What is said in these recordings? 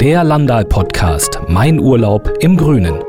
Der Landal Podcast Mein Urlaub im Grünen.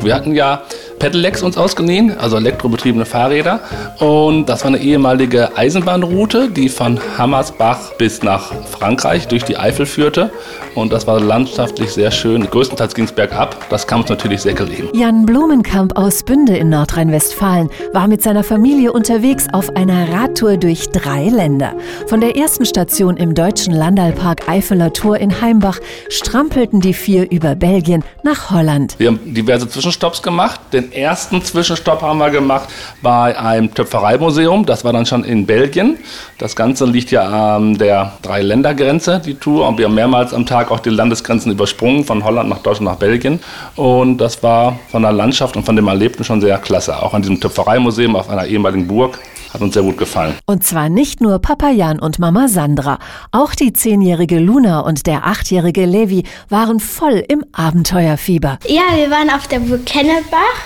Wir hatten ja Pedelecs uns ausgeliehen, also elektrobetriebene Fahrräder. Und das war eine ehemalige Eisenbahnroute, die von Hammersbach bis nach Frankreich durch die Eifel führte. Und das war landschaftlich sehr schön. Größtenteils ging es bergab. Das kam uns natürlich sehr gelegen. Jan Blumenkamp aus Bünde in Nordrhein-Westfalen war mit seiner Familie unterwegs auf einer Radtour durch drei Länder. Von der ersten Station im deutschen Landalpark Eifeler Tor in Heimbach strampelten die vier über Belgien nach Holland. Wir haben diverse Zwischenstopps gemacht. Den ersten Zwischenstopp haben wir gemacht bei einem Töpfereimuseum. Das war dann schon in Belgien. Das Ganze liegt ja an der Drei-Länder-Grenze, die Tour. Und wir haben mehrmals am Tag auch die Landesgrenzen übersprungen, von Holland nach Deutschland nach Belgien. Und das war von der Landschaft und von dem Erlebten schon sehr klasse. Auch an diesem Töpfereimuseum auf einer ehemaligen Burg. Hat uns sehr gut gefallen. Und zwar nicht nur Papa Jan und Mama Sandra. Auch die zehnjährige Luna und der achtjährige Levi waren voll im Abenteuerfieber. Ja, wir waren auf der Burg Kennebach.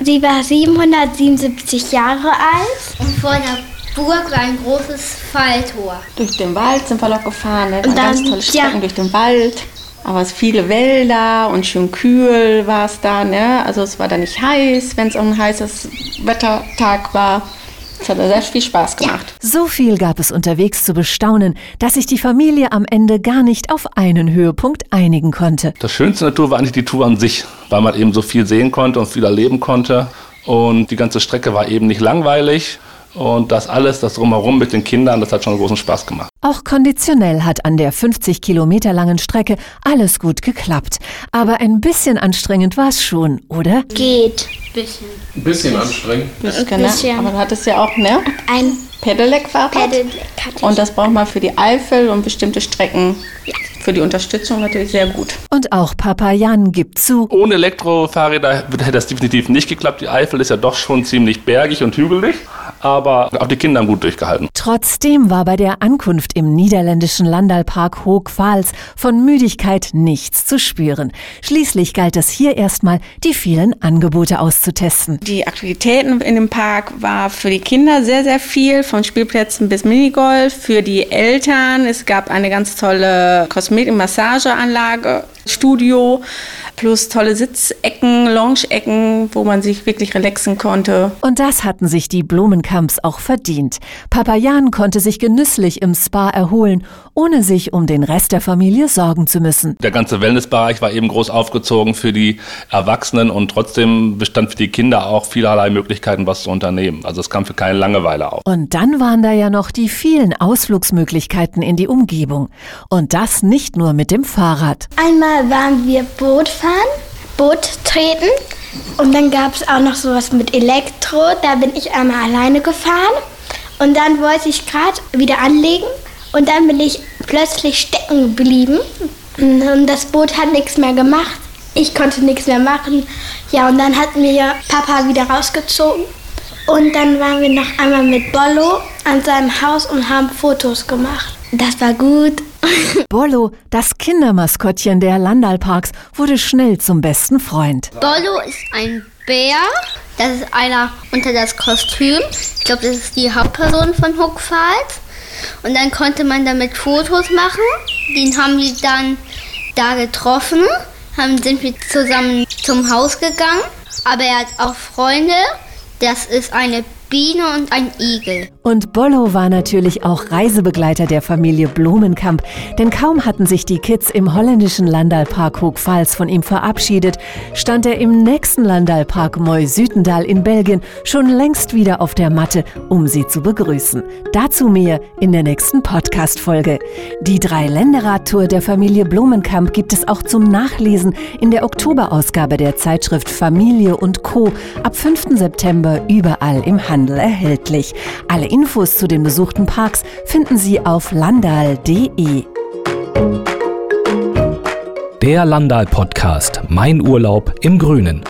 Sie war 777 Jahre alt. Und vor der Burg war ein großes Falltor. Durch den Wald sind wir noch gefahren. Ne? Und ganz dann- tolle Strecken ja. durch den Wald. Aber es viele Wälder und schön kühl war es da. Ne? Also es war da nicht heiß, wenn es ein heißes Wettertag war. Es hat sehr viel Spaß gemacht. So viel gab es unterwegs zu bestaunen, dass sich die Familie am Ende gar nicht auf einen Höhepunkt einigen konnte. Das Schönste in der Tour war eigentlich die Tour an sich, weil man eben so viel sehen konnte und viel erleben konnte. Und die ganze Strecke war eben nicht langweilig. Und das alles, das drumherum mit den Kindern, das hat schon großen Spaß gemacht. Auch konditionell hat an der 50 Kilometer langen Strecke alles gut geklappt. Aber ein bisschen anstrengend war es schon, oder? Geht. Bisschen. Ein bisschen anstrengend. Bisschen, ne? bisschen. Aber du hattest ja auch ne? Ein Pedelec-Fahrrad. Pedelec. Und das braucht man für die Eifel und bestimmte Strecken. Für die Unterstützung natürlich sehr gut. Und auch Papa Jan gibt zu, Ohne Elektrofahrräder hätte das definitiv nicht geklappt. Die Eifel ist ja doch schon ziemlich bergig und hügelig. Aber auch die Kinder haben gut durchgehalten. Trotzdem war bei der Ankunft im niederländischen Landalpark Hoogvals von Müdigkeit nichts zu spüren. Schließlich galt es hier erstmal, die vielen Angebote auszutesten. Die Aktivitäten in dem Park war für die Kinder sehr, sehr viel, von Spielplätzen bis Minigolf. Für die Eltern, es gab eine ganz tolle Kosmetik-Massageanlage, Studio, plus tolle Sitzecken, Lounge-Ecken, wo man sich wirklich relaxen konnte. Und das hatten sich die Blumenkamps auch verdient. Papa Jan konnte sich genüsslich im Spa erholen, ohne sich um den Rest der Familie sorgen zu müssen. Der ganze Wellnessbereich war eben groß aufgezogen für die Erwachsenen und trotzdem bestand für die Kinder auch vielerlei Möglichkeiten, was zu unternehmen. Also es kam für keine Langeweile auf. Und dann waren da ja noch die vielen Ausflugsmöglichkeiten in die Umgebung. Und das nicht nur mit dem Fahrrad. Einmal waren wir Boot fahren, Boot treten. Und dann gab es auch noch sowas mit Elektro. Da bin ich einmal alleine gefahren. Und dann wollte ich gerade wieder anlegen. Und dann bin ich plötzlich stecken geblieben. Und das Boot hat nichts mehr gemacht. Ich konnte nichts mehr machen. Ja, und dann hat mir Papa wieder rausgezogen. Und dann waren wir noch einmal mit Bollo an seinem Haus und haben Fotos gemacht. Das war gut. Bollo, das Kindermaskottchen der Landalparks, wurde schnell zum besten Freund. Bollo ist ein Bär. Das ist einer unter das Kostüm. Ich glaube, das ist die Hauptperson von Hookfalls. Und dann konnte man damit Fotos machen. Den haben wir dann da getroffen. Haben, sind wir zusammen zum Haus gegangen. Aber er hat auch Freunde. Das ist eine Biene und ein Igel. Und Bollo war natürlich auch Reisebegleiter der Familie Blumenkamp, denn kaum hatten sich die Kids im holländischen Landalpark Hoogvals von ihm verabschiedet, stand er im nächsten Landalpark Moy-Sütendal in Belgien schon längst wieder auf der Matte, um sie zu begrüßen. Dazu mehr in der nächsten Podcast-Folge. Die Drei-Länderrad-Tour der Familie Blumenkamp gibt es auch zum Nachlesen in der Oktoberausgabe der Zeitschrift Familie und Co. ab 5. September überall im Handel erhältlich. Alle Infos zu den besuchten Parks finden Sie auf landal.de. Der Landal Podcast Mein Urlaub im Grünen.